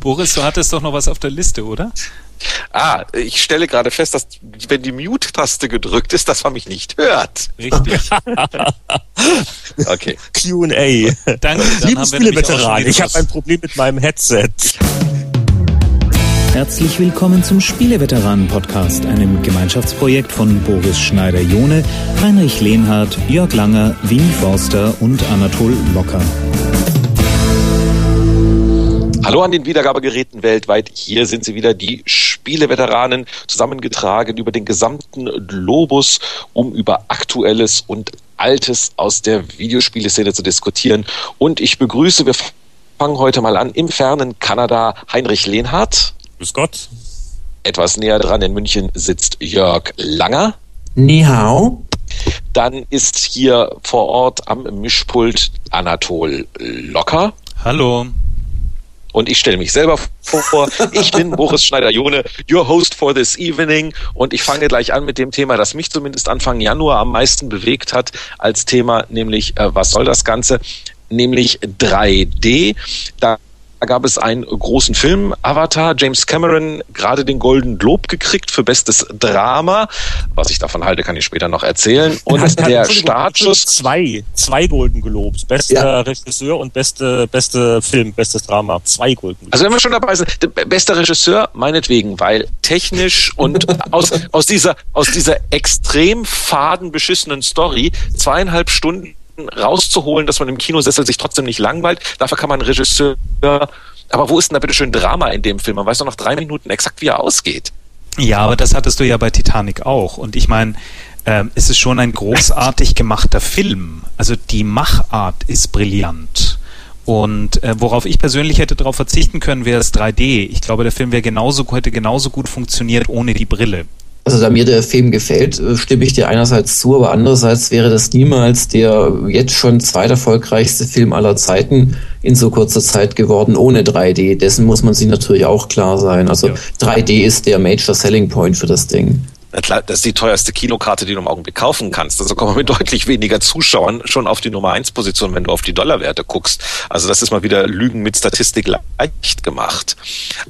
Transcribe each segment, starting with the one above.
Boris, du hattest doch noch was auf der Liste, oder? Ah, ich stelle gerade fest, dass wenn die Mute-Taste gedrückt ist, dass man mich nicht hört. Richtig. Okay. Q&A. Danke. Dann Liebe wieder ich habe ein Problem mit meinem Headset. Herzlich willkommen zum Spieleveteranen-Podcast, einem Gemeinschaftsprojekt von Boris Schneider-Jone, Heinrich Lehnhardt, Jörg Langer, Winnie Forster und Anatol Locker. Hallo an den Wiedergabegeräten weltweit. Hier sind sie wieder, die Spieleveteranen, zusammengetragen über den gesamten Globus, um über Aktuelles und Altes aus der Videospieleszene zu diskutieren. Und ich begrüße, wir fangen heute mal an, im fernen Kanada Heinrich Lehnhardt. Grüß Gott. Etwas näher dran in München sitzt Jörg Langer. Ni hao. Dann ist hier vor Ort am Mischpult Anatol Locker. Hallo. Und ich stelle mich selber vor. Ich bin Boris Schneider-Jone, your host for this evening. Und ich fange gleich an mit dem Thema, das mich zumindest Anfang Januar am meisten bewegt hat als Thema, nämlich, äh, was soll das Ganze? Nämlich 3D. Da gab es einen großen Film, Avatar, James Cameron, gerade den Golden Globe gekriegt für bestes Drama. Was ich davon halte, kann ich später noch erzählen. Und Hat- hat- der Entschuldigung, Startschuss Zwei, zwei Golden Globes. Bester Ja. Regisseur und beste, beste Film, bestes Drama. Zwei Golden Globes. Also wenn wir schon dabei sind, der beste Regisseur, meinetwegen, weil technisch und aus, aus dieser, aus dieser extrem faden, beschissenen Story zweieinhalb Stunden rauszuholen, dass man im Kinosessel sich trotzdem nicht langweilt. Dafür kann man Regisseur, aber wo ist denn da bitte schön Drama in dem Film? Man weiß doch nach drei Minuten exakt, wie er ausgeht. Ja, aber das hattest du ja bei Titanic auch. Und ich meine, ähm, es ist schon ein großartig gemachter Film. Also die Machart ist brillant. Und äh, worauf ich persönlich hätte darauf verzichten können, wäre das 3D. Ich glaube, der Film wäre genauso, hätte genauso gut funktioniert ohne die Brille. Also da mir der Film gefällt, äh, stimme ich dir einerseits zu, aber andererseits wäre das niemals der jetzt schon zweiterfolgreichste Film aller Zeiten in so kurzer Zeit geworden ohne 3D. Dessen muss man sich natürlich auch klar sein. Also Ja. 3D ist der Major Selling Point für das Ding. Das ist die teuerste Kinokarte, die du im Augenblick kaufen kannst. Also kommen wir mit deutlich weniger Zuschauern schon auf die Nummer 1 Position, wenn du auf die Dollarwerte guckst. Also das ist mal wieder Lügen mit Statistik leicht gemacht.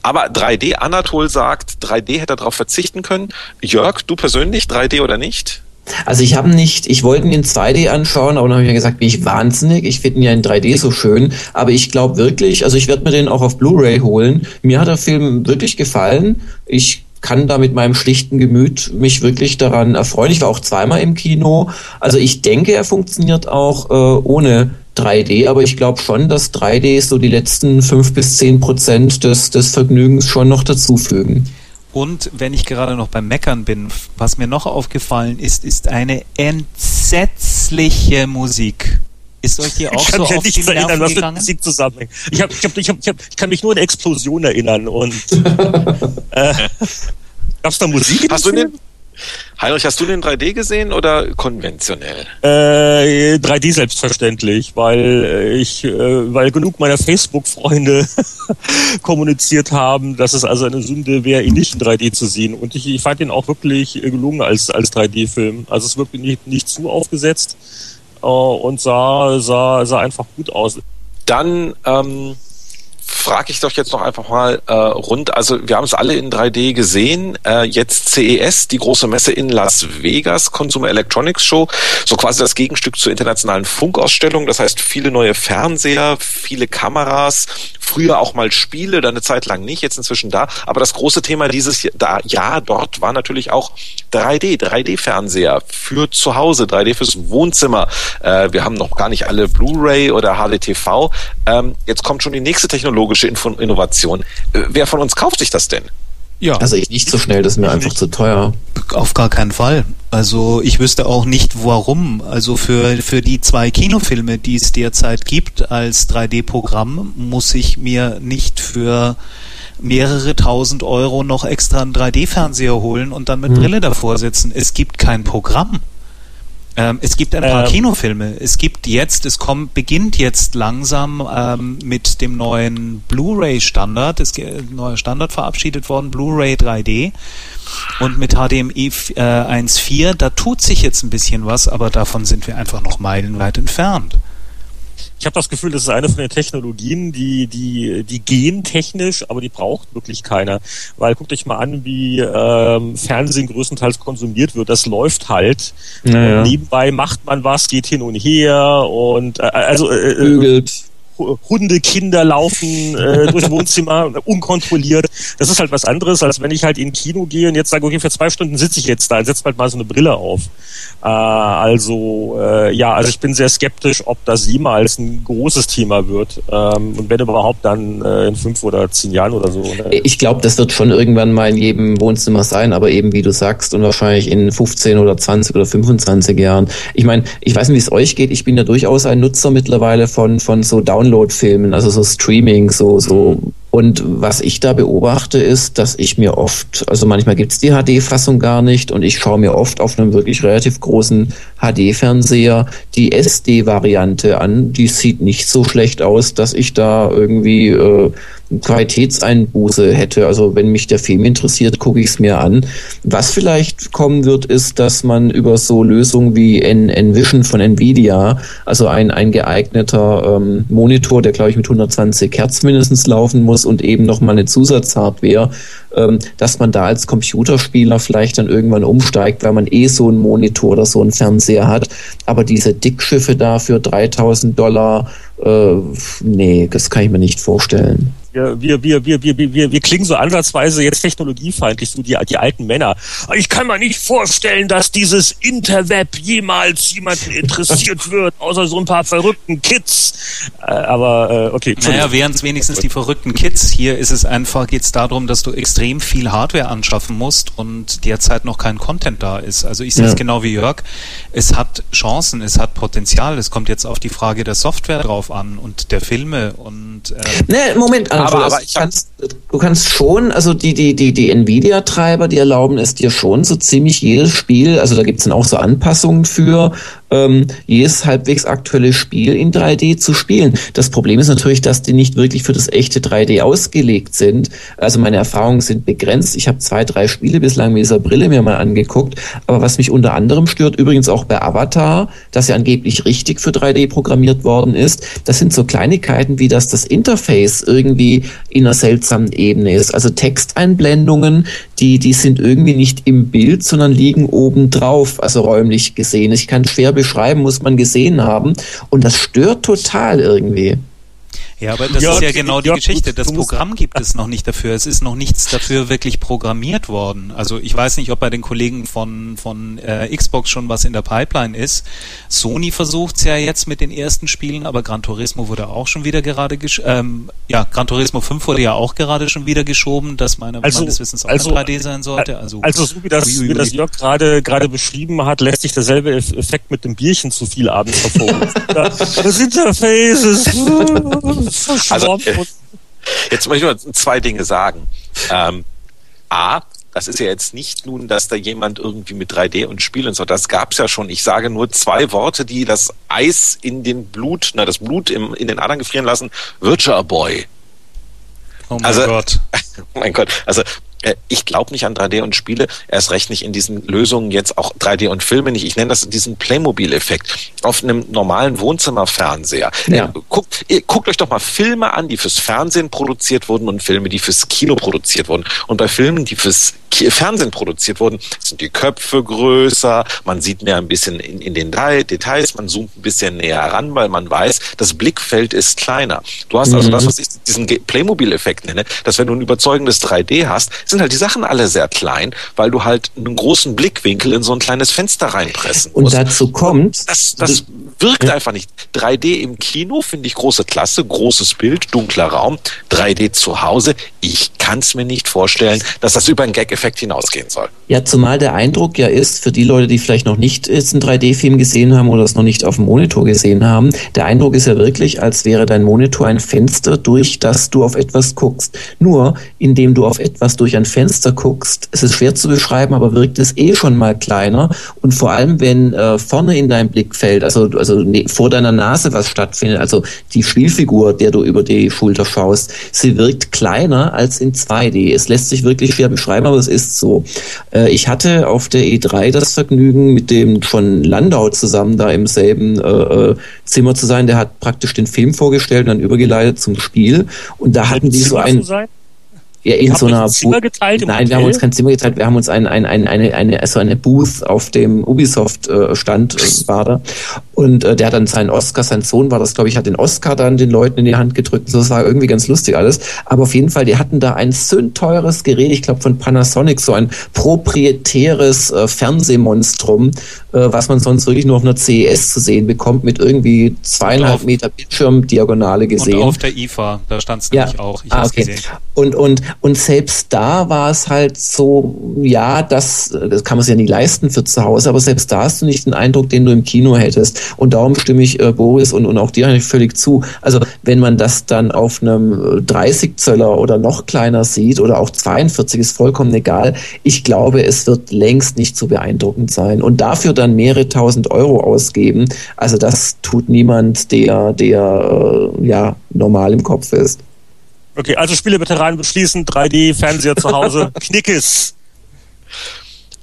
Aber 3D, Anatol sagt, 3D hätte er darauf verzichten können. Jörg, du persönlich, 3D oder nicht? Also ich habe nicht, ich wollte ihn in 2D anschauen, aber dann habe ich mir gesagt, bin ich wahnsinnig. Ich finde ihn ja in 3D so schön. Aber ich glaube wirklich, also ich werde mir den auch auf Blu-ray holen. Mir hat der Film wirklich gefallen. Ich kann da mit meinem schlichten Gemüt mich wirklich daran erfreuen. Ich war auch zweimal im Kino. Also ich denke, er funktioniert auch äh, ohne 3D, aber ich glaube schon, dass 3D so die letzten fünf bis zehn Prozent des, des Vergnügens schon noch dazufügen. Und wenn ich gerade noch beim Meckern bin, was mir noch aufgefallen ist, ist eine entsetzliche Musik. Ist euch hier auch ich kann so mich nicht erinnern, was mit? Musik zusammenhängt. Ich, hab, ich, hab, ich, hab, ich, hab, ich kann mich nur an Explosion erinnern und äh, gab's da Musik? Hast du den, Heinrich, hast du den 3D gesehen oder konventionell? Äh, 3D selbstverständlich, weil äh, ich, äh, weil genug meiner Facebook-Freunde kommuniziert haben, dass es also eine Sünde wäre, ihn nicht in 3D zu sehen. Und ich, ich fand ihn auch wirklich äh, gelungen als, als 3D-Film. Also es wird nicht, nicht zu aufgesetzt äh, und sah, sah, sah einfach gut aus. Dann ähm, frage ich doch jetzt noch einfach mal äh, rund. Also wir haben es alle in 3D gesehen. Äh, jetzt CES, die große Messe in Las Vegas, Consumer Electronics Show, so quasi das Gegenstück zur internationalen Funkausstellung. Das heißt viele neue Fernseher, viele Kameras, früher auch mal Spiele, dann eine Zeit lang nicht, jetzt inzwischen da. Aber das große Thema dieses Jahr, dort war natürlich auch 3D, 3D-Fernseher für zu Hause, 3D fürs Wohnzimmer. Äh, wir haben noch gar nicht alle Blu-ray oder HDTV. Ähm, jetzt kommt schon die nächste technologische Info Innovation. Äh, wer von uns kauft sich das denn? Ja, Also ich nicht so schnell, das ist mir einfach zu teuer. auf gar keinen Fall. Also ich wüsste auch nicht warum. Also für, für die zwei Kinofilme, die es derzeit gibt als 3D-Programm, muss ich mir nicht für mehrere tausend Euro noch extra einen 3D-Fernseher holen und dann mit Hm. Brille davor sitzen. Es gibt kein Programm. Ähm, es gibt ein paar Ähm. Kinofilme. Es gibt jetzt, es kommt, beginnt jetzt langsam ähm, mit dem neuen Blu-ray-Standard. Es ist ein neuer Standard verabschiedet worden, Blu-ray 3D. Und mit HDMI äh, 1.4, da tut sich jetzt ein bisschen was, aber davon sind wir einfach noch meilenweit entfernt. Ich habe das Gefühl, das ist eine von den Technologien, die, die, die gehen technisch, aber die braucht wirklich keiner. Weil guckt euch mal an, wie ähm, Fernsehen größtenteils konsumiert wird. Das läuft halt. Naja. Nebenbei macht man was, geht hin und her und äh, also äh, Bügelt. Hunde, Kinder laufen äh, durchs Wohnzimmer unkontrolliert. Das ist halt was anderes, als wenn ich halt in Kino gehe und jetzt sage, okay, für zwei Stunden sitze ich jetzt da, setzt halt mal so eine Brille auf. Äh, also äh, ja, also ich bin sehr skeptisch, ob das jemals ein großes Thema wird ähm, und wenn überhaupt dann äh, in fünf oder zehn Jahren oder so. Ne? Ich glaube, das wird schon irgendwann mal in jedem Wohnzimmer sein, aber eben wie du sagst und wahrscheinlich in 15 oder 20 oder 25 Jahren. Ich meine, ich weiß nicht, wie es euch geht. Ich bin ja durchaus ein Nutzer mittlerweile von von so Download-Filmen, also so Streaming, so so und was ich da beobachte, ist, dass ich mir oft, also manchmal gibt's die HD-Fassung gar nicht und ich schaue mir oft auf einem wirklich relativ großen HD-Fernseher die SD-Variante an. Die sieht nicht so schlecht aus, dass ich da irgendwie äh, Qualitätseinbuße hätte. Also wenn mich der Film interessiert, gucke ich es mir an. Was vielleicht kommen wird, ist, dass man über so Lösungen wie Envision von Nvidia, also ein, ein geeigneter ähm, Monitor, der glaube ich mit 120 Hertz mindestens laufen muss und eben nochmal eine Zusatzhardware, ähm, dass man da als Computerspieler vielleicht dann irgendwann umsteigt, weil man eh so einen Monitor oder so einen Fernseher hat. Aber diese Dickschiffe da für 3000 Dollar, äh, nee, das kann ich mir nicht vorstellen wir, wir, wir, wir, wir, wir, wir klingen so ansatzweise jetzt technologiefeindlich, so die, die alten Männer. Ich kann mir nicht vorstellen, dass dieses Interweb jemals jemanden interessiert wird, außer so ein paar verrückten Kids. Äh, aber äh, okay. Naja, wären es wenigstens die verrückten Kids. Hier ist es einfach, geht es darum, dass du extrem viel Hardware anschaffen musst und derzeit noch kein Content da ist. Also ich sehe es ja. genau wie Jörg. Es hat Chancen, es hat Potenzial. Es kommt jetzt auf die Frage der Software drauf an und der Filme und äh, Nee, Moment, also aber, aber ich kannst, du kannst schon, also die, die, die, die Nvidia-Treiber, die erlauben es dir schon so ziemlich jedes Spiel, also da gibt es dann auch so Anpassungen für, ähm, jedes halbwegs aktuelle Spiel in 3D zu spielen. Das Problem ist natürlich, dass die nicht wirklich für das echte 3D ausgelegt sind. Also meine Erfahrungen sind begrenzt. Ich habe zwei, drei Spiele bislang mit dieser Brille mir mal angeguckt. Aber was mich unter anderem stört, übrigens auch bei Avatar, das ja angeblich richtig für 3D programmiert worden ist, das sind so Kleinigkeiten wie, dass das Interface irgendwie in einer seltsamen Ebene ist. Also Texteinblendungen, die, die sind irgendwie nicht im Bild, sondern liegen oben also räumlich gesehen. Ich kann schwer beschreiben, muss man gesehen haben. Und das stört total irgendwie. Ja, aber das ja, ist ja genau die ja, Geschichte. Das Programm gibt es noch nicht dafür. Es ist noch nichts dafür wirklich programmiert worden. Also ich weiß nicht, ob bei den Kollegen von, von äh, Xbox schon was in der Pipeline ist. Sony versucht es ja jetzt mit den ersten Spielen, aber Gran Turismo wurde auch schon wieder gerade ähm, ja, Gran Turismo 5 wurde ja auch gerade schon wieder geschoben, dass meine, also, meines Wissens auch also, 3D sein sollte. Also, also so wie das, wie das Jörg gerade gerade beschrieben hat, lässt sich derselbe Effekt mit dem Bierchen zu viel abends hervorrufen. das Interface ist also, jetzt möchte ich nur zwei Dinge sagen. Ähm, A, das ist ja jetzt nicht nun, dass da jemand irgendwie mit 3D und Spielen und so, das gab es ja schon. Ich sage nur zwei Worte, die das Eis in den Blut, na, das Blut im, in den Adern gefrieren lassen. Virtual Boy. Oh mein also, Gott. oh mein Gott. Also ich glaube nicht an 3D und Spiele, erst recht nicht in diesen Lösungen jetzt auch 3D und Filme nicht. Ich nenne das diesen Playmobil-Effekt. Auf einem normalen Wohnzimmerfernseher. Ja. Äh, guckt, guckt euch doch mal Filme an, die fürs Fernsehen produziert wurden und Filme, die fürs Kino produziert wurden. Und bei Filmen, die fürs Fernsehen produziert wurden, sind die Köpfe größer, man sieht mehr ein bisschen in, in den Details, man zoomt ein bisschen näher ran, weil man weiß, das Blickfeld ist kleiner. Du hast also mhm. das, was ich diesen Playmobil-Effekt nenne, dass wenn du ein überzeugendes 3D hast, sind halt die Sachen alle sehr klein, weil du halt einen großen Blickwinkel in so ein kleines Fenster reinpressen musst. Und dazu kommt... Das, das wirkt ja. einfach nicht. 3D im Kino finde ich große Klasse, großes Bild, dunkler Raum. 3D zu Hause, ich kann es mir nicht vorstellen, dass das über einen Gag-Effekt hinausgehen soll. Ja, zumal der Eindruck ja ist, für die Leute, die vielleicht noch nicht jetzt einen 3D-Film gesehen haben oder es noch nicht auf dem Monitor gesehen haben, der Eindruck ist ja wirklich, als wäre dein Monitor ein Fenster, durch das du auf etwas guckst. Nur, indem du auf etwas durch ein Fenster guckst, es ist schwer zu beschreiben, aber wirkt es eh schon mal kleiner. Und vor allem, wenn äh, vorne in dein Blickfeld, also, also ne, vor deiner Nase was stattfindet, also die Spielfigur, der du über die Schulter schaust, sie wirkt kleiner als in 2D. Es lässt sich wirklich schwer beschreiben, aber es ist so. Äh, ich hatte auf der E3 das Vergnügen, mit dem von Landau zusammen da im selben äh, äh, Zimmer zu sein. Der hat praktisch den Film vorgestellt und dann übergeleitet zum Spiel. Und da hatten die so ein... Ja, in so einer Zimmer geteilt Nein, wir haben uns kein Zimmer geteilt, wir haben uns ein, ein, ein, eine, eine, also eine Booth auf dem Ubisoft-Stand äh, war da. Und äh, der hat dann seinen Oscar, sein Sohn war das, glaube ich, hat den Oscar dann den Leuten in die Hand gedrückt. So, das war irgendwie ganz lustig alles. Aber auf jeden Fall, die hatten da ein sündteures Gerät, ich glaube von Panasonic, so ein proprietäres äh, Fernsehmonstrum, äh, was man sonst wirklich nur auf einer CES zu sehen bekommt, mit irgendwie zweieinhalb Meter Bildschirmdiagonale gesehen. Und auf der IFA, da stand es nämlich auch. Ich ah, okay. gesehen. Und, und, und selbst da war es halt so, ja, das, das kann man sich ja nicht leisten für zu Hause, aber selbst da hast du nicht den Eindruck, den du im Kino hättest. Und darum stimme ich äh, Boris und, und auch dir eigentlich völlig zu. Also wenn man das dann auf einem 30 Zöller oder noch kleiner sieht oder auch 42, ist vollkommen egal. Ich glaube, es wird längst nicht so beeindruckend sein. Und dafür dann mehrere tausend Euro ausgeben, also das tut niemand, der, der äh, ja normal im Kopf ist. Okay, also Spieleveteranen beschließen, 3D-Fernseher zu Hause, Knickes.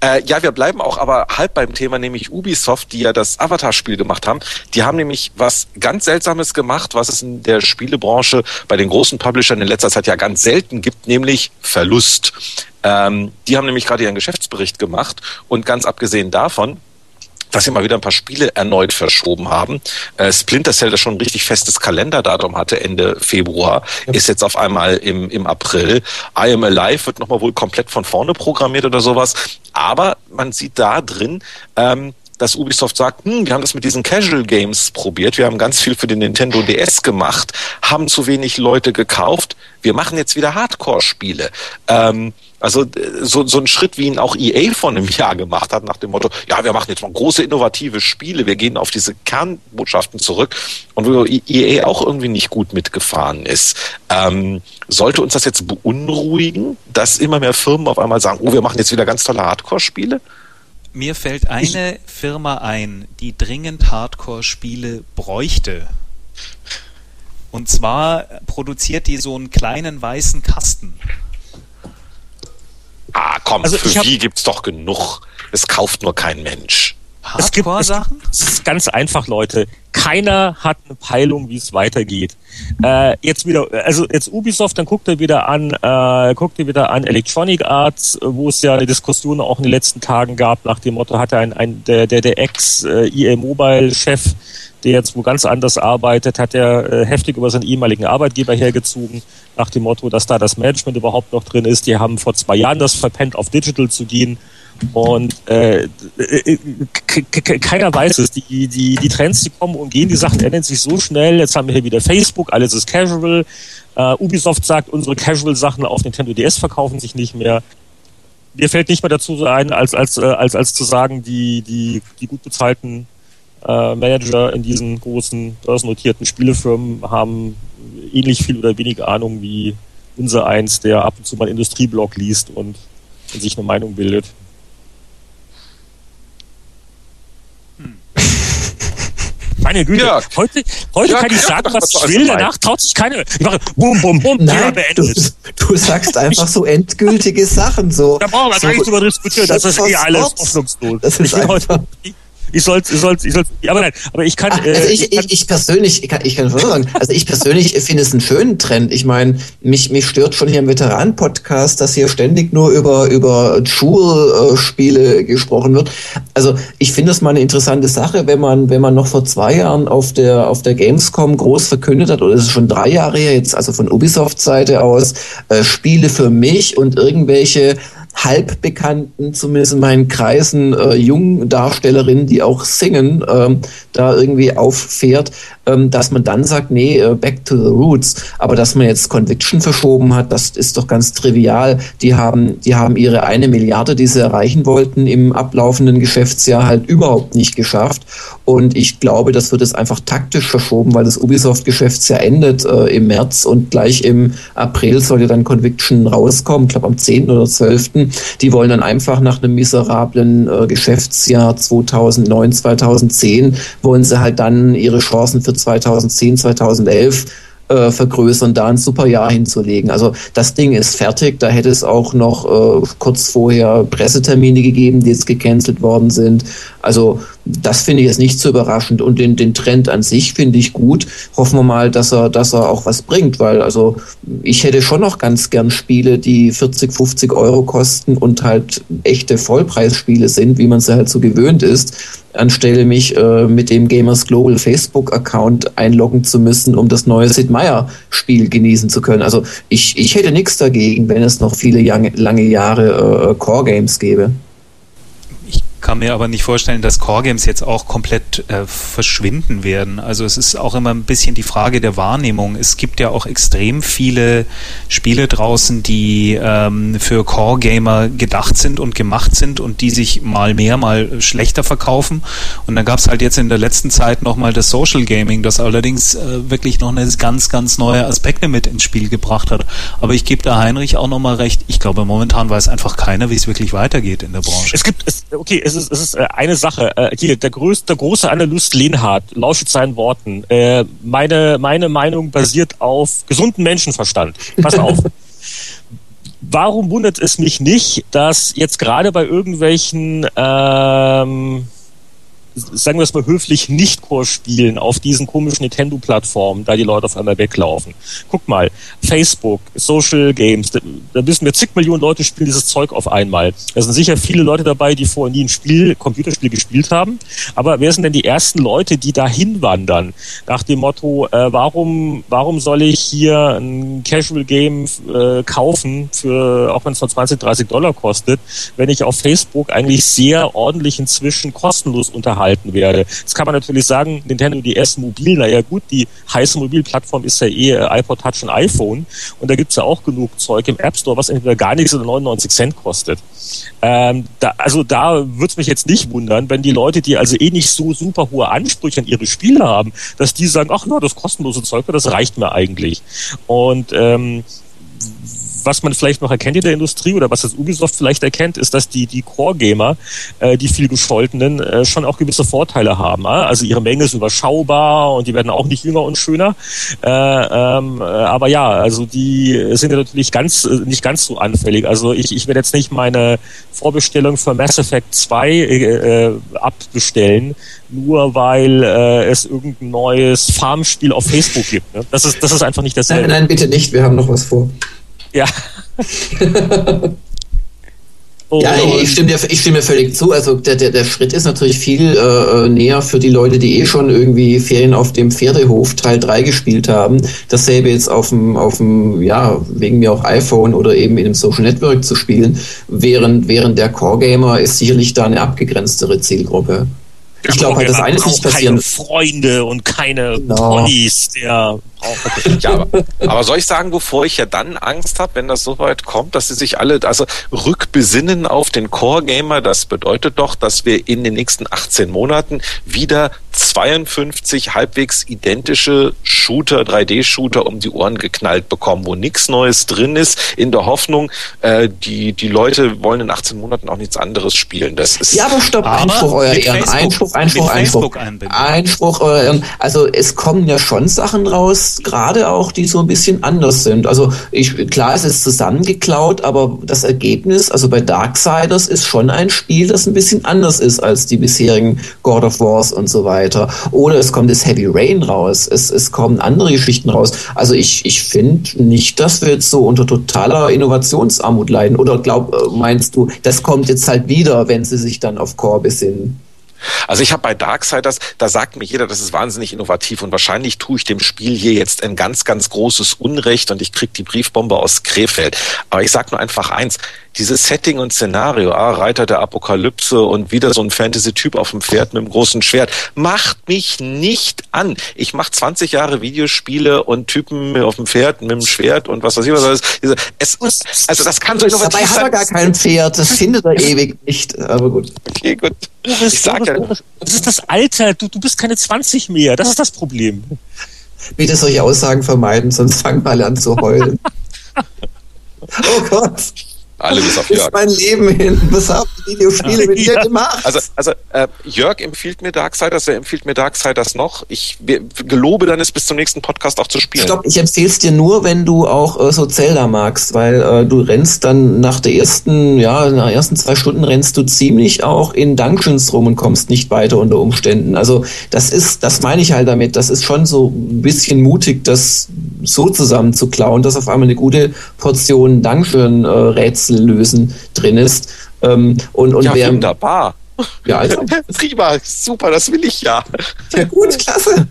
Äh, ja, wir bleiben auch aber halb beim Thema, nämlich Ubisoft, die ja das Avatar-Spiel gemacht haben. Die haben nämlich was ganz Seltsames gemacht, was es in der Spielebranche bei den großen Publishern in letzter Zeit ja ganz selten gibt, nämlich Verlust. Ähm, die haben nämlich gerade ihren Geschäftsbericht gemacht und ganz abgesehen davon, dass sie mal wieder ein paar Spiele erneut verschoben haben. Äh, Splinter Cell, das schon ein richtig festes Kalenderdatum hatte, Ende Februar, ja. ist jetzt auf einmal im, im April. I Am Alive wird nochmal wohl komplett von vorne programmiert oder sowas. Aber man sieht da drin, ähm, dass Ubisoft sagt, hm, wir haben das mit diesen Casual Games probiert, wir haben ganz viel für den Nintendo DS gemacht, haben zu wenig Leute gekauft, wir machen jetzt wieder Hardcore-Spiele. Ähm, also äh, so, so ein Schritt, wie ihn auch EA vor einem Jahr gemacht hat, nach dem Motto, ja, wir machen jetzt mal große innovative Spiele, wir gehen auf diese Kernbotschaften zurück und wo EA auch irgendwie nicht gut mitgefahren ist. Ähm, sollte uns das jetzt beunruhigen, dass immer mehr Firmen auf einmal sagen, oh, wir machen jetzt wieder ganz tolle Hardcore-Spiele? Mir fällt eine Firma ein, die dringend Hardcore-Spiele bräuchte. Und zwar produziert die so einen kleinen weißen Kasten. Ah, komm, also für wie gibt's doch genug. Es kauft nur kein Mensch. Es gibt, es, es ist ganz einfach, Leute. Keiner hat eine Peilung, wie es weitergeht. Äh, jetzt wieder, also jetzt Ubisoft, dann guckt er wieder an, äh, guckt ihr wieder an Electronic Arts, wo es ja eine Diskussion auch in den letzten Tagen gab nach dem Motto, hat er ein, ein der der der Ex äh, EA Mobile Chef, der jetzt wo ganz anders arbeitet, hat er äh, heftig über seinen ehemaligen Arbeitgeber hergezogen nach dem Motto, dass da das Management überhaupt noch drin ist. Die haben vor zwei Jahren das verpennt, auf Digital zu gehen. Und äh, keiner weiß es. Die, die, die Trends, die kommen und gehen, die Sachen ändern sich so schnell. Jetzt haben wir hier wieder Facebook, alles ist casual. Uh, Ubisoft sagt, unsere Casual-Sachen auf Nintendo DS verkaufen sich nicht mehr. Mir fällt nicht mehr dazu ein, als, als, äh, als, als zu sagen, die, die, die gut bezahlten äh, Manager in diesen großen börsennotierten Spielefirmen haben ähnlich viel oder weniger Ahnung wie unser eins, der ab und zu mal Industrieblog liest und, und sich eine Meinung bildet. Hm. Meine Güte, ja. heute, heute ja, kann ich sagen, was ich will, danach traut sich keiner. Ich mache bum, bum, bum, Nein, beendet. Du, du sagst einfach so endgültige Sachen. So, da brauchen wir so, gar nicht drüber diskutieren, das ist eh alles hoffnungslos. Das ist einfach, heute, ich soll, ich soll, ich soll, aber nein, aber ich kann. Ach, also ich, ich, ich persönlich, ich kann, ich kann sagen, also ich persönlich finde es einen schönen Trend. Ich meine, mich, mich stört schon hier im Veteran-Podcast, dass hier ständig nur über, über Schulspiele gesprochen wird. Also ich finde es mal eine interessante Sache, wenn man, wenn man noch vor zwei Jahren auf der, auf der Gamescom groß verkündet hat, oder es ist schon drei Jahre jetzt, also von Ubisoft-Seite aus, äh, Spiele für mich und irgendwelche halbbekannten, zumindest in meinen Kreisen, äh, jungen Darstellerinnen, die auch singen, ähm, da irgendwie auffährt. Ähm, dass man dann sagt, nee, äh, back to the roots. Aber dass man jetzt Conviction verschoben hat, das ist doch ganz trivial. Die haben, die haben ihre eine Milliarde, die sie erreichen wollten, im ablaufenden Geschäftsjahr halt überhaupt nicht geschafft. Und ich glaube, das wird jetzt einfach taktisch verschoben, weil das Ubisoft-Geschäftsjahr endet äh, im März und gleich im April soll ja dann Conviction rauskommen, ich glaube am 10. oder 12. Die wollen dann einfach nach einem miserablen äh, Geschäftsjahr 2009, 2010, wollen sie halt dann ihre Chancen für 2010, 2011 äh, vergrößern, da ein super Jahr hinzulegen. Also das Ding ist fertig. Da hätte es auch noch äh, kurz vorher Pressetermine gegeben, die jetzt gecancelt worden sind. Also das finde ich jetzt nicht so überraschend. Und den, den Trend an sich finde ich gut. Hoffen wir mal, dass er, dass er auch was bringt, weil also ich hätte schon noch ganz gern Spiele, die 40, 50 Euro kosten und halt echte Vollpreisspiele sind, wie man sie halt so gewöhnt ist anstelle mich äh, mit dem Gamers Global Facebook-Account einloggen zu müssen, um das neue Sid Meier-Spiel genießen zu können. Also ich, ich hätte nichts dagegen, wenn es noch viele lange, lange Jahre äh, Core-Games gäbe kann mir aber nicht vorstellen, dass Core Games jetzt auch komplett äh, verschwinden werden. Also es ist auch immer ein bisschen die Frage der Wahrnehmung. Es gibt ja auch extrem viele Spiele draußen, die ähm, für Core Gamer gedacht sind und gemacht sind und die sich mal mehr, mal schlechter verkaufen. Und dann gab es halt jetzt in der letzten Zeit nochmal das Social Gaming, das allerdings äh, wirklich noch eine ganz, ganz neue Aspekte mit ins Spiel gebracht hat. Aber ich gebe da Heinrich auch nochmal recht. Ich glaube, momentan weiß einfach keiner, wie es wirklich weitergeht in der Branche. Es gibt, es, okay, es ist, es ist äh, eine Sache. Äh, hier, der größte, große Analyst Lenhardt lauscht seinen Worten. Äh, meine, meine Meinung basiert auf gesunden Menschenverstand. Pass auf. Warum wundert es mich nicht, dass jetzt gerade bei irgendwelchen ähm, sagen wir es mal höflich, Nicht-Core-Spielen auf diesen komischen Nintendo-Plattformen, da die Leute auf einmal weglaufen. Guck mal, Facebook, Social Games, da, da wissen wir, zig Millionen Leute spielen dieses Zeug auf einmal. Da sind sicher viele Leute dabei, die vorher nie ein Spiel, Computerspiel gespielt haben. Aber wer sind denn die ersten Leute, die da hinwandern? Nach dem Motto, äh, warum, warum soll ich hier ein Casual Game äh, kaufen, für, auch wenn es nur 20, 30 Dollar kostet, wenn ich auf Facebook eigentlich sehr ordentlich inzwischen kostenlos unterhalte halten werde. Jetzt kann man natürlich sagen, Nintendo DS Mobil, naja gut, die heiße Mobilplattform ist ja eh äh, iPod Touch und iPhone und da gibt's ja auch genug Zeug im App Store, was entweder gar nichts oder 99 Cent kostet. Ähm, da, also da würde mich jetzt nicht wundern, wenn die Leute, die also eh nicht so super hohe Ansprüche an ihre Spiele haben, dass die sagen, ach na, das kostenlose Zeug, das reicht mir eigentlich. Und ähm, was man vielleicht noch erkennt in der Industrie oder was das Ubisoft vielleicht erkennt, ist, dass die, die Core-Gamer, äh, die viel gescholtenen, äh, schon auch gewisse Vorteile haben. Äh? Also ihre Menge ist überschaubar und die werden auch nicht jünger und schöner. Äh, ähm, äh, aber ja, also die sind ja natürlich ganz, äh, nicht ganz so anfällig. Also ich, ich werde jetzt nicht meine Vorbestellung für Mass Effect 2 äh, abbestellen, nur weil äh, es irgendein neues Farmspiel auf Facebook gibt. Ne? Das, ist, das ist einfach nicht dasselbe. Nein, nein, bitte nicht, wir haben noch was vor. Ja. Oh, ja, ich stimme, dir, ich stimme dir völlig zu. Also der, der, der Schritt ist natürlich viel äh, näher für die Leute, die eh schon irgendwie Ferien auf dem Pferdehof Teil 3 gespielt haben. Dasselbe jetzt auf dem, auf dem, ja, wegen mir auch iPhone oder eben in einem Social Network zu spielen, während, während der Core Gamer ist sicherlich da eine abgegrenztere Zielgruppe. Ich glaube halt, das eine ist nicht passieren. Keine Freunde und keine genau. Ponys, der ja, aber, aber soll ich sagen, wovor ich ja dann Angst habe, wenn das so weit kommt, dass sie sich alle, also rückbesinnen auf den Core-Gamer, das bedeutet doch, dass wir in den nächsten 18 Monaten wieder 52 halbwegs identische Shooter, 3D-Shooter um die Ohren geknallt bekommen, wo nichts Neues drin ist, in der Hoffnung, äh, die, die Leute wollen in 18 Monaten auch nichts anderes spielen. Das ist ja, aber stopp, aber Einspruch, euer Ehren. Einspruch, Einspruch, Einspruch. Einspruch, euer Ehren. Also es kommen ja schon Sachen raus, gerade auch, die so ein bisschen anders sind. Also ich, klar, es ist zusammengeklaut, aber das Ergebnis, also bei Darksiders ist schon ein Spiel, das ein bisschen anders ist als die bisherigen God of Wars und so weiter. Oder es kommt das Heavy Rain raus, es, es kommen andere Geschichten raus. Also ich, ich finde nicht, dass wir jetzt so unter totaler Innovationsarmut leiden. Oder glaub, äh, meinst du, das kommt jetzt halt wieder, wenn sie sich dann auf Core besinnen? Also ich habe bei Darksiders, da sagt mir jeder, das ist wahnsinnig innovativ und wahrscheinlich tue ich dem Spiel hier jetzt ein ganz, ganz großes Unrecht und ich krieg die Briefbombe aus Krefeld. Aber ich sage nur einfach eins, dieses Setting und Szenario, ah, Reiter der Apokalypse und wieder so ein Fantasy-Typ auf dem Pferd mit einem großen Schwert, macht mich nicht an. Ich mache 20 Jahre Videospiele und Typen auf dem Pferd mit dem Schwert und was weiß ich was alles. Es ist, also das kann so Dabei hat er gar kein Pferd, das findet er ewig nicht, aber gut. Okay, gut. ich sag ja. Das ist das Alter, du, du bist keine 20 mehr, das ist das Problem. Bitte solche Aussagen vermeiden, sonst fang mal an zu heulen. oh Gott. Alle bis auf Jörg. ist mein Leben hin. Was haben Videospiele mit dir gemacht? Also, also äh, Jörg empfiehlt mir Darksiders, wer empfiehlt mir Darksiders noch? Ich gelobe dann es bis zum nächsten Podcast auch zu spielen. Stopp, ich empfehle es dir nur, wenn du auch äh, so Zelda magst, weil äh, du rennst dann nach der ersten, ja, nach den ersten zwei Stunden rennst du ziemlich auch in Dungeons rum und kommst nicht weiter unter Umständen. Also das ist, das meine ich halt damit, das ist schon so ein bisschen mutig, das so zusammen zu klauen, dass auf einmal eine gute Portion Dungeon-Rätsel Rätsel lösen drin ist. Ähm, und, und ja, wer, wunderbar. Ja, also. Prima, super, das will ich ja. Ja, gut, klasse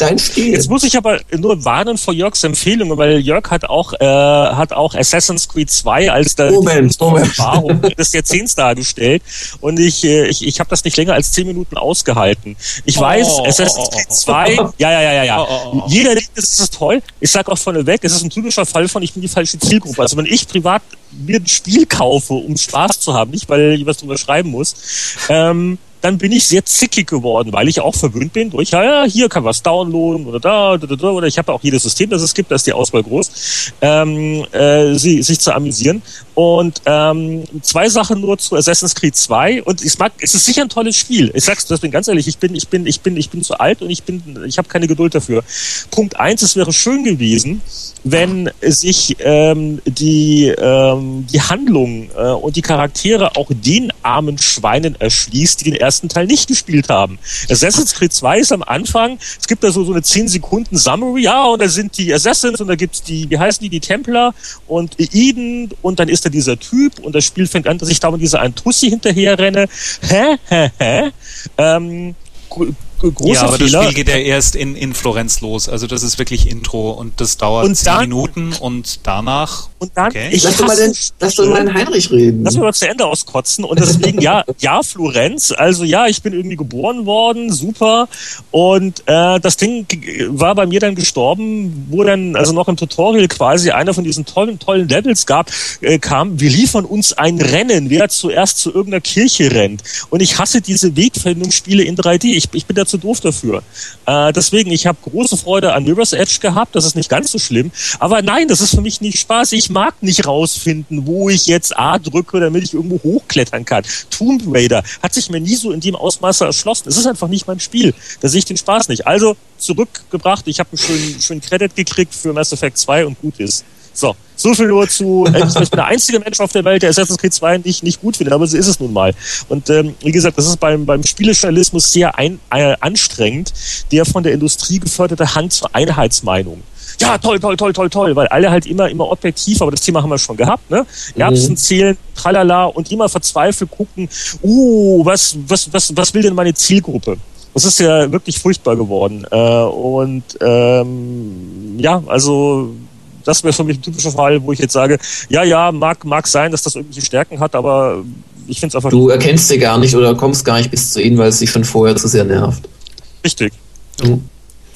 dein Spiel. Jetzt muss ich aber nur warnen vor Jörgs Empfehlung, weil Jörg hat auch, äh, hat auch Assassin's Creed 2 als der Erfahrung des Jahrzehnts dargestellt. Und ich, äh, ich, ich habe das nicht länger als zehn Minuten ausgehalten. Ich oh, weiß, oh, Assassin's oh, Creed 2, ja, ja, ja, ja, ja. Jeder denkt, das ist toll. Ich sag auch vorneweg, es ist ein typischer Fall von, ich bin die falsche Zielgruppe. Also wenn ich privat mir ein Spiel kaufe, um Spaß zu haben, nicht weil ich was drüber schreiben muss, ähm, dann bin ich sehr zickig geworden, weil ich auch verwöhnt bin durch, ja, hier kann was downloaden oder da, da, da oder ich habe auch jedes System, das es gibt, da ist die Auswahl groß, ähm, äh, sie, sich zu amüsieren. Und ähm, zwei Sachen nur zu Assassin's Creed 2 und ich mag, es ist sicher ein tolles Spiel. Ich sag's deswegen ganz ehrlich, ich bin, ich bin, ich bin, ich bin zu alt und ich bin, ich habe keine Geduld dafür. Punkt eins, es wäre schön gewesen, wenn sich ähm, die, ähm, die Handlung äh, und die Charaktere auch den armen Schweinen erschließt, die den ersten Teil nicht gespielt haben. Assassin's Creed 2 ist am Anfang, es gibt da so, so eine 10 Sekunden Summary, ja, und da sind die Assassins und da gibt's die, wie heißen die, die Templer und Eden und dann ist da dieser Typ und das Spiel fängt an, dass ich da mit dieser Antussi hinterher renne. Hä, hä, hä? Ähm, großer ja, aber Fehler. das Spiel geht ja erst in, in Florenz los. Also das ist wirklich Intro und das dauert und zehn Minuten und danach. Und dann, okay. ich lass doch mal den, lass doch mal den Heinrich reden. Lass mal zu Ende auskotzen. Und deswegen, ja, ja, Florenz. Also ja, ich bin irgendwie geboren worden, super. Und äh, das Ding war bei mir dann gestorben, wo dann also noch im Tutorial quasi einer von diesen tollen, tollen Levels gab, äh, kam, wir liefern uns ein Rennen, wer zuerst zu irgendeiner Kirche rennt. Und ich hasse diese Wegfindungsspiele in 3D. Ich, ich bin da zu doof dafür. Äh, deswegen, ich habe große Freude an Mirror's Edge gehabt, das ist nicht ganz so schlimm. Aber nein, das ist für mich nicht Spaß. Ich mag nicht rausfinden, wo ich jetzt A drücke, damit ich irgendwo hochklettern kann. Tomb Raider hat sich mir nie so in dem Ausmaße erschlossen. Es ist einfach nicht mein Spiel. Da sehe ich den Spaß nicht. Also zurückgebracht, ich habe einen schönen, schönen Credit gekriegt für Mass Effect 2 und gut ist. So, so viel nur zu, äh, ich bin der einzige Mensch auf der Welt, der Assassin's Creed 2 nicht, nicht gut findet, aber so ist es nun mal. Und ähm, wie gesagt, das ist beim, beim Spielejournalismus sehr ein, äh, anstrengend, der von der Industrie geförderte Hang zur Einheitsmeinung ja, toll, toll, toll, toll, toll, weil alle halt immer, immer objektiv, aber das Thema haben wir schon gehabt, ne? Erbsen mhm. zählen, tralala und immer verzweifelt gucken, uh, was, was, was, was will denn meine Zielgruppe? Das ist ja wirklich furchtbar geworden. Äh, und ähm, ja, also das wäre für mich ein typischer Fall, wo ich jetzt sage, ja, ja, mag, mag sein, dass das irgendwelche Stärken hat, aber ich finde es einfach. Du erkennst sie gar nicht oder kommst gar nicht bis zu ihnen, weil es dich schon vorher zu sehr nervt. Richtig. Mhm.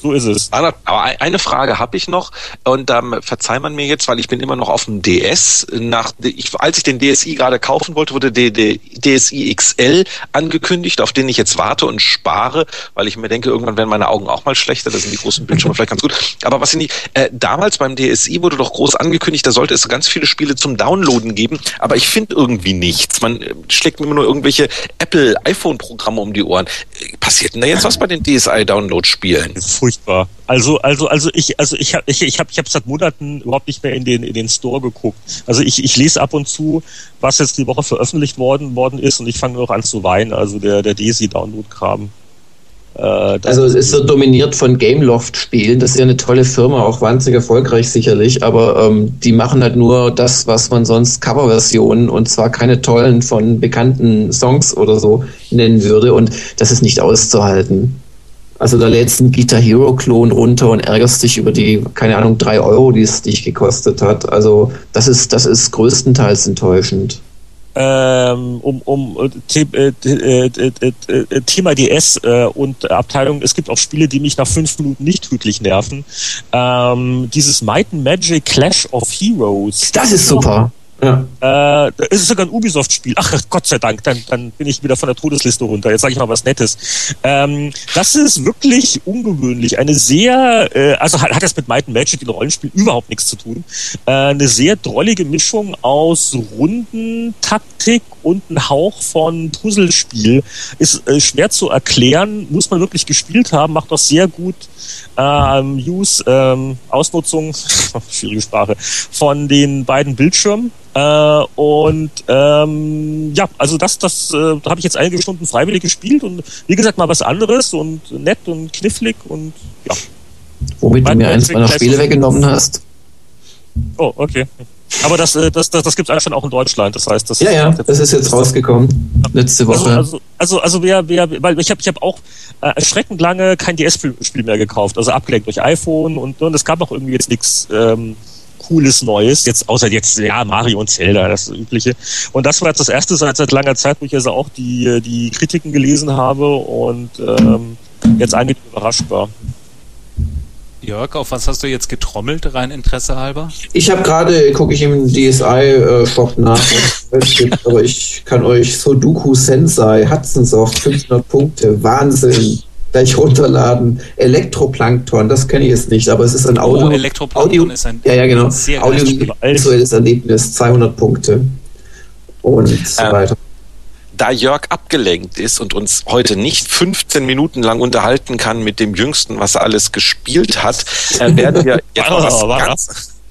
So ist es. Aber eine Frage habe ich noch und ähm, verzeih man mir jetzt, weil ich bin immer noch auf dem DS. Nach, ich, als ich den DSi gerade kaufen wollte, wurde der, der DSi XL angekündigt, auf den ich jetzt warte und spare, weil ich mir denke, irgendwann werden meine Augen auch mal schlechter. Da sind die großen Bildschirme vielleicht ganz gut. Aber was sind die? Äh, damals beim DSi wurde doch groß angekündigt, da sollte es ganz viele Spiele zum Downloaden geben, aber ich finde irgendwie nichts. Man äh, schlägt mir immer nur irgendwelche Apple iPhone-Programme um die Ohren. Äh, passiert denn da jetzt was bei den DSi-Download-Spielen? Furchtbar. Also, also, also ich, also ich habe, ich, ich habe, ich habe seit Monaten überhaupt nicht mehr in den in den Store geguckt. Also ich, ich lese ab und zu, was jetzt die Woche veröffentlicht worden worden ist, und ich fange nur noch an zu weinen. Also der der Desi Download Kram. Äh, also es ist so dominiert von Gameloft-Spielen. Das ist ja eine tolle Firma, auch wahnsinnig erfolgreich sicherlich, aber ähm, die machen halt nur das, was man sonst Coverversionen und zwar keine tollen von bekannten Songs oder so nennen würde und das ist nicht auszuhalten. Also da lädst du einen Guitar Hero Klon runter und ärgerst dich über die, keine Ahnung, drei Euro, die es dich gekostet hat. Also das ist, das ist größtenteils enttäuschend ähm, um, um äh, äh, äh, Thema DS äh, und Abteilung, es gibt auch Spiele, die mich nach fünf Minuten nicht tödlich nerven. Ähm, dieses Might and Magic Clash of Heroes. Das ist super. Ja. Äh, es ist sogar ein Ubisoft-Spiel. Ach Gott sei Dank, dann, dann bin ich wieder von der Todesliste runter. Jetzt sage ich mal was Nettes. Ähm, das ist wirklich ungewöhnlich. Eine sehr, äh, also hat, hat das mit Might and Magic in Rollenspiel überhaupt nichts zu tun. Äh, eine sehr drollige Mischung aus Rundentaktik und ein Hauch von Puzzlespiel. Ist äh, schwer zu erklären, muss man wirklich gespielt haben, macht doch sehr gut ähm, Use, ähm, Ausnutzung, schwierige Sprache, von den beiden Bildschirmen. Äh, und ähm, ja, also das, das äh, habe ich jetzt einige Stunden freiwillig gespielt und wie gesagt mal was anderes und nett und knifflig und ja. Womit du mir eins meiner Spiele weggenommen hast. Oh, okay. Aber das, äh, das, das, das gibt es schon auch in Deutschland. Das heißt, das ja, ja, das ist jetzt rausgekommen letzte Woche. Also, also, also, also wer, wer, weil ich habe, ich habe auch äh, erschreckend lange kein DS-Spiel mehr gekauft, also abgelenkt durch iPhone und, und es gab auch irgendwie jetzt nichts. Ähm, Cooles Neues, jetzt außer jetzt, ja, Mario und Zelda, das Übliche. Und das war jetzt das erste seit, seit langer Zeit, wo ich also auch die, die Kritiken gelesen habe und ähm, jetzt eigentlich überrascht war. Jörg, auf was hast du jetzt getrommelt, rein Interesse halber? Ich habe gerade, gucke ich im DSI-Shop nach, es gibt, aber ich kann euch Sudoku Sensei, Hudson Soft, 500 Punkte, Wahnsinn, gleich runterladen. Elektroplankton, das kenne ich jetzt nicht, aber es ist ein Audio. Oh, Elektroplankton Audio, ist ein ja, ja, genau. Audiovisuelles Erlebnis, 200 Punkte und so ähm, weiter da Jörg abgelenkt ist und uns heute nicht 15 Minuten lang unterhalten kann mit dem Jüngsten, was er alles gespielt hat, werden wir jetzt was ganz,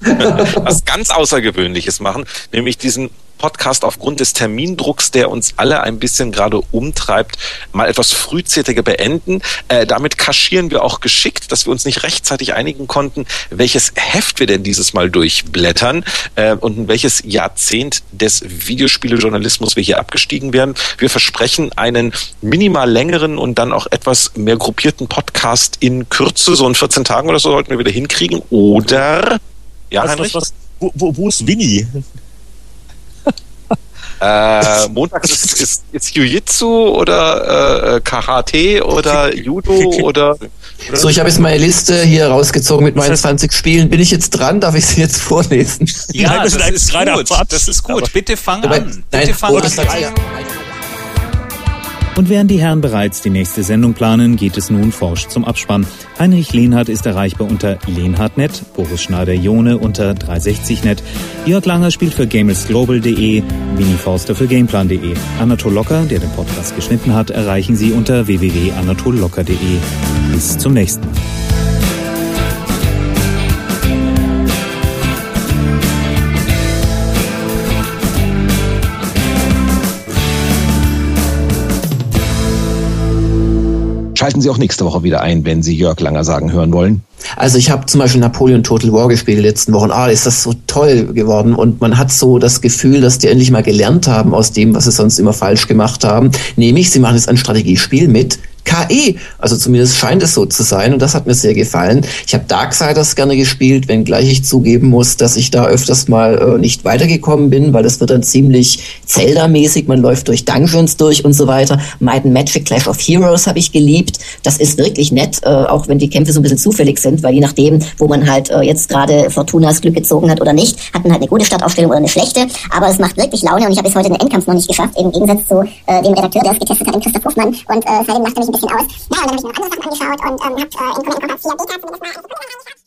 was ganz Außergewöhnliches machen, nämlich diesen Podcast aufgrund des Termindrucks, der uns alle ein bisschen gerade umtreibt, mal etwas frühzeitiger beenden. Äh, damit kaschieren wir auch geschickt, dass wir uns nicht rechtzeitig einigen konnten, welches Heft wir denn dieses Mal durchblättern äh, und in welches Jahrzehnt des Videospielejournalismus wir hier abgestiegen werden. Wir versprechen einen minimal längeren und dann auch etwas mehr gruppierten Podcast in Kürze, so in 14 Tagen oder so sollten wir wieder hinkriegen. Oder ja, was, Heinrich? Was, was, wo, wo, wo ist Winnie? Äh, montags ist, ist, ist Jiu-Jitsu oder äh, Karate oder Judo oder, oder So, ich habe jetzt meine Liste hier rausgezogen mit meinen 20 Spielen. Bin ich jetzt dran? Darf ich sie jetzt vorlesen? Ja, das, das ist gut. Das ist gut. Bitte fang an. Bitte nein, fang an. Und während die Herren bereits die nächste Sendung planen, geht es nun forsch zum Abspann. Heinrich Lehnhardt ist erreichbar unter lehnhardt.net, Boris Schneider-Jone unter 360net, Jörg Langer spielt für gamersglobal.de, Winnie Forster für gameplan.de. Anatol Locker, der den Podcast geschnitten hat, erreichen Sie unter www.anatollocker.de. Bis zum nächsten Mal. Schalten Sie auch nächste Woche wieder ein, wenn Sie Jörg Langer sagen hören wollen. Also ich habe zum Beispiel Napoleon Total War gespielt die letzten Wochen. Ah, ist das so toll geworden und man hat so das Gefühl, dass die endlich mal gelernt haben aus dem, was sie sonst immer falsch gemacht haben. Nämlich, sie machen jetzt ein Strategiespiel mit KI. Also zumindest scheint es so zu sein und das hat mir sehr gefallen. Ich habe Darksiders gerne gespielt, wenngleich ich zugeben muss, dass ich da öfters mal äh, nicht weitergekommen bin, weil das wird dann ziemlich Zelda-mäßig. Man läuft durch Dungeons durch und so weiter. Might and Magic Clash of Heroes habe ich geliebt. Das ist wirklich nett, äh, auch wenn die Kämpfe so ein bisschen zufällig sind, weil je nachdem, wo man halt äh, jetzt gerade Fortunas Glück gezogen hat oder nicht, hat man halt eine gute Startaufstellung oder eine schlechte. Aber es macht wirklich Laune und ich habe bis heute den Endkampf noch nicht geschafft, im Gegensatz zu äh, dem Redakteur, der es getestet hat, Christoph Hofmann. Und äh, seitdem macht er mich bisschen aus. Ja, und dann habe ich mir noch andere Sachen angeschaut und ähm, habe äh, in Kommando Kombat 4 Beta zumindest mal